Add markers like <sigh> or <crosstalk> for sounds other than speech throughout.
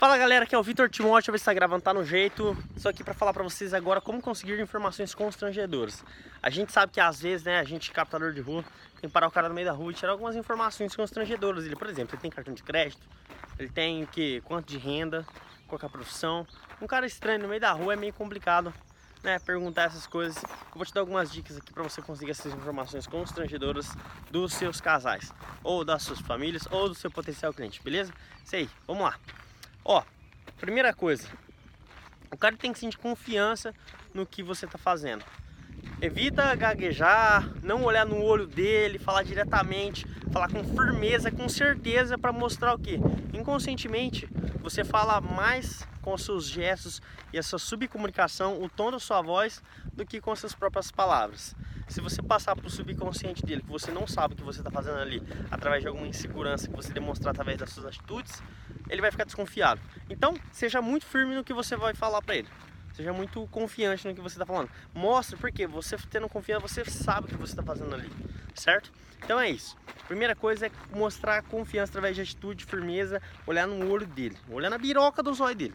Fala galera, aqui é o Vitor Timóteo, ver se tá tá no jeito. Só aqui para falar para vocês agora como conseguir informações constrangedoras. A gente sabe que às vezes, né, a gente captador de rua, tem que parar o cara no meio da rua e tirar algumas informações constrangedoras. Ele, por exemplo, ele tem cartão de crédito, ele tem que quanto de renda, qual é a profissão. Um cara estranho no meio da rua é meio complicado, né, perguntar essas coisas. Eu vou te dar algumas dicas aqui para você conseguir essas informações constrangedoras dos seus casais, ou das suas famílias, ou do seu potencial cliente, beleza? Isso aí, vamos lá. Ó, primeira coisa, o cara tem que sentir confiança no que você está fazendo. Evita gaguejar, não olhar no olho dele, falar diretamente, falar com firmeza, com certeza para mostrar o que? Inconscientemente, você fala mais com os seus gestos e a sua subcomunicação, o tom da sua voz, do que com as suas próprias palavras. Se você passar para o subconsciente dele que você não sabe o que você está fazendo ali, através de alguma insegurança que você demonstrar através das suas atitudes, ele vai ficar desconfiado. Então, seja muito firme no que você vai falar para ele. Seja muito confiante no que você está falando. Mostre porque você tendo confiança, você sabe o que você está fazendo ali, certo? Então é isso. Primeira coisa é mostrar confiança através de atitude, firmeza, olhar no olho dele, olhar na biroca do zóio dele.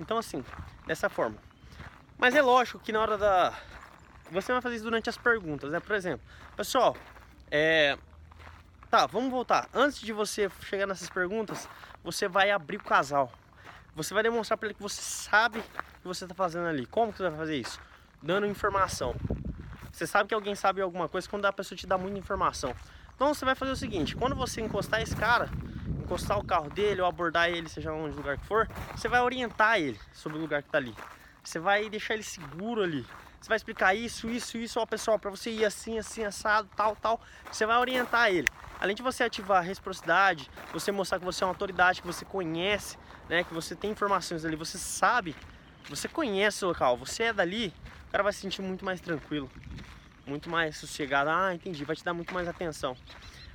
Então assim, dessa forma. Mas é lógico que na hora da... Você vai fazer isso durante as perguntas, né? Por exemplo, pessoal, é... Tá, vamos voltar. Antes de você chegar nessas perguntas, você vai abrir o casal. Você vai demonstrar para ele que você sabe o que você está fazendo ali. Como que você vai fazer isso? Dando informação. Você sabe que alguém sabe alguma coisa quando a pessoa te dá muita informação. Então você vai fazer o seguinte, quando você encostar esse cara, encostar o carro dele ou abordar ele, seja onde lugar que for, você vai orientar ele sobre o lugar que está ali. Você vai deixar ele seguro ali. Você vai explicar isso, isso, isso, ó pessoal, para você ir assim, assim, assado, tal, tal. Você vai orientar ele. Além de você ativar a reciprocidade, você mostrar que você é uma autoridade, que você conhece, né, que você tem informações ali, você sabe, você conhece o local, você é dali, o cara vai se sentir muito mais tranquilo, muito mais sossegado. Ah, entendi, vai te dar muito mais atenção.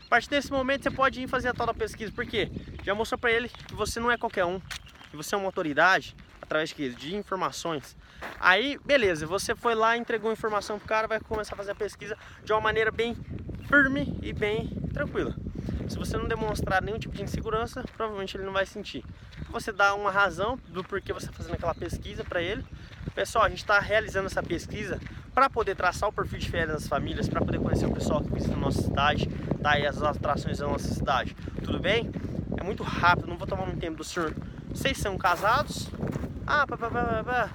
A partir desse momento você pode ir fazer a tal da pesquisa, porque já mostrou para ele que você não é qualquer um, que você é uma autoridade de, de informações. Aí, beleza, você foi lá, entregou informação pro cara, vai começar a fazer a pesquisa de uma maneira bem firme e bem tranquila. Se você não demonstrar nenhum tipo de insegurança, provavelmente ele não vai sentir. Você dá uma razão do porquê você está fazendo aquela pesquisa para ele. Pessoal, a gente está realizando essa pesquisa para poder traçar o perfil de férias das famílias, para poder conhecer o pessoal que visita a nossa cidade, tá? E as atrações da nossa cidade. Tudo bem? É muito rápido, não vou tomar muito tempo do senhor. Vocês são casados? Ah, pá, pá, pá, pá.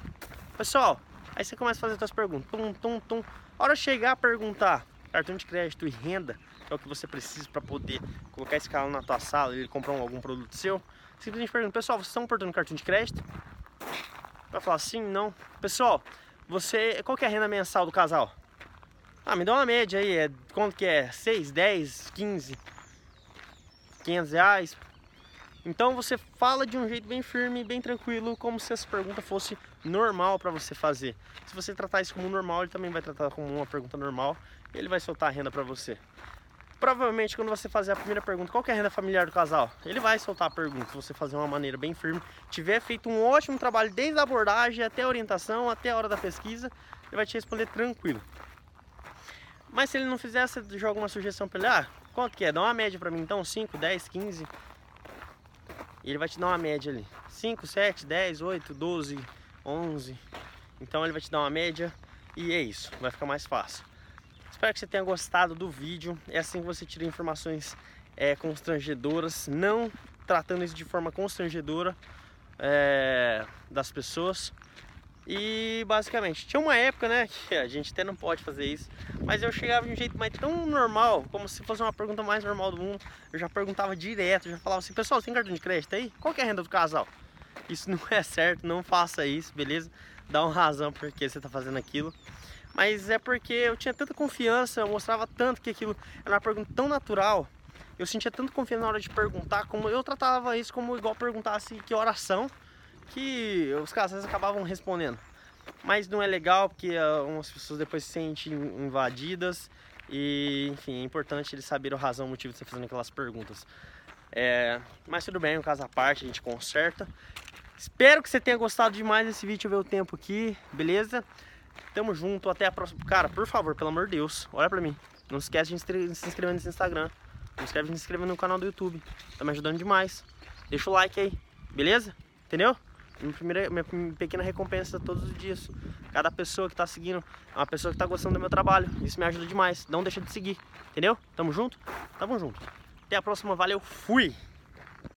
Pessoal, aí você começa a fazer suas perguntas. Tum, tum, tum. Hora chegar a perguntar cartão de crédito e renda, que é o que você precisa para poder colocar esse carro na tua sala e ele comprar algum produto seu, simplesmente pergunta, pessoal, vocês estão portando cartão de crédito? Vai falar sim, não. Pessoal, você, qual que é a renda mensal do casal? Ah, me dá uma média aí, é, quanto que é? 6, 10, 15, 500 reais? Então você fala de um jeito bem firme, bem tranquilo, como se essa pergunta fosse normal para você fazer. Se você tratar isso como normal, ele também vai tratar como uma pergunta normal ele vai soltar a renda para você. Provavelmente quando você fazer a primeira pergunta, qual é a renda familiar do casal? Ele vai soltar a pergunta, se você fazer uma maneira bem firme, tiver feito um ótimo trabalho desde a abordagem até a orientação, até a hora da pesquisa, ele vai te responder tranquilo. Mas se ele não fizer, você joga uma sugestão para ele, ah, quanto que é? Dá uma média para mim então, 5, 10, 15, e ele vai te dar uma média ali. 5, 7, 10, 8, 12, 11. Então ele vai te dar uma média e é isso, vai ficar mais fácil. Espero que você tenha gostado do vídeo. É assim que você tira informações é, constrangedoras, não tratando isso de forma constrangedora é, das pessoas. E basicamente, tinha uma época, né, que a gente até não pode fazer isso, mas eu chegava de um jeito mais tão normal, como se fosse uma pergunta mais normal do mundo. Eu já perguntava direto, já falava assim, pessoal, tem cartão de crédito aí? Qual é a renda do casal? Isso <laughs> não é certo, não faça isso, beleza? Dá uma razão porque você está fazendo aquilo. Mas é porque eu tinha tanta confiança, eu mostrava tanto que aquilo era uma pergunta tão natural. Eu sentia tanto confiança na hora de perguntar, como eu tratava isso como igual perguntasse que oração que os casais acabavam respondendo. Mas não é legal porque algumas pessoas depois se sentem invadidas e, enfim, é importante eles saberem a razão, o motivo de você fazendo aquelas perguntas. É, mas tudo bem, um caso à parte, a gente conserta. Espero que você tenha gostado demais desse vídeo, ver o tempo aqui, beleza? Tamo junto, até a próxima. Cara, por favor, pelo amor de Deus, olha pra mim. Não esquece de se inscrever nesse Instagram. Não esquece de se inscrever no canal do YouTube. Tá me ajudando demais. Deixa o like aí, beleza? Entendeu? Minha, primeira, minha pequena recompensa todos os dias. Cada pessoa que tá seguindo é uma pessoa que tá gostando do meu trabalho. Isso me ajuda demais. Não deixa de seguir. Entendeu? Tamo junto? Tamo junto. Até a próxima. Valeu. Fui!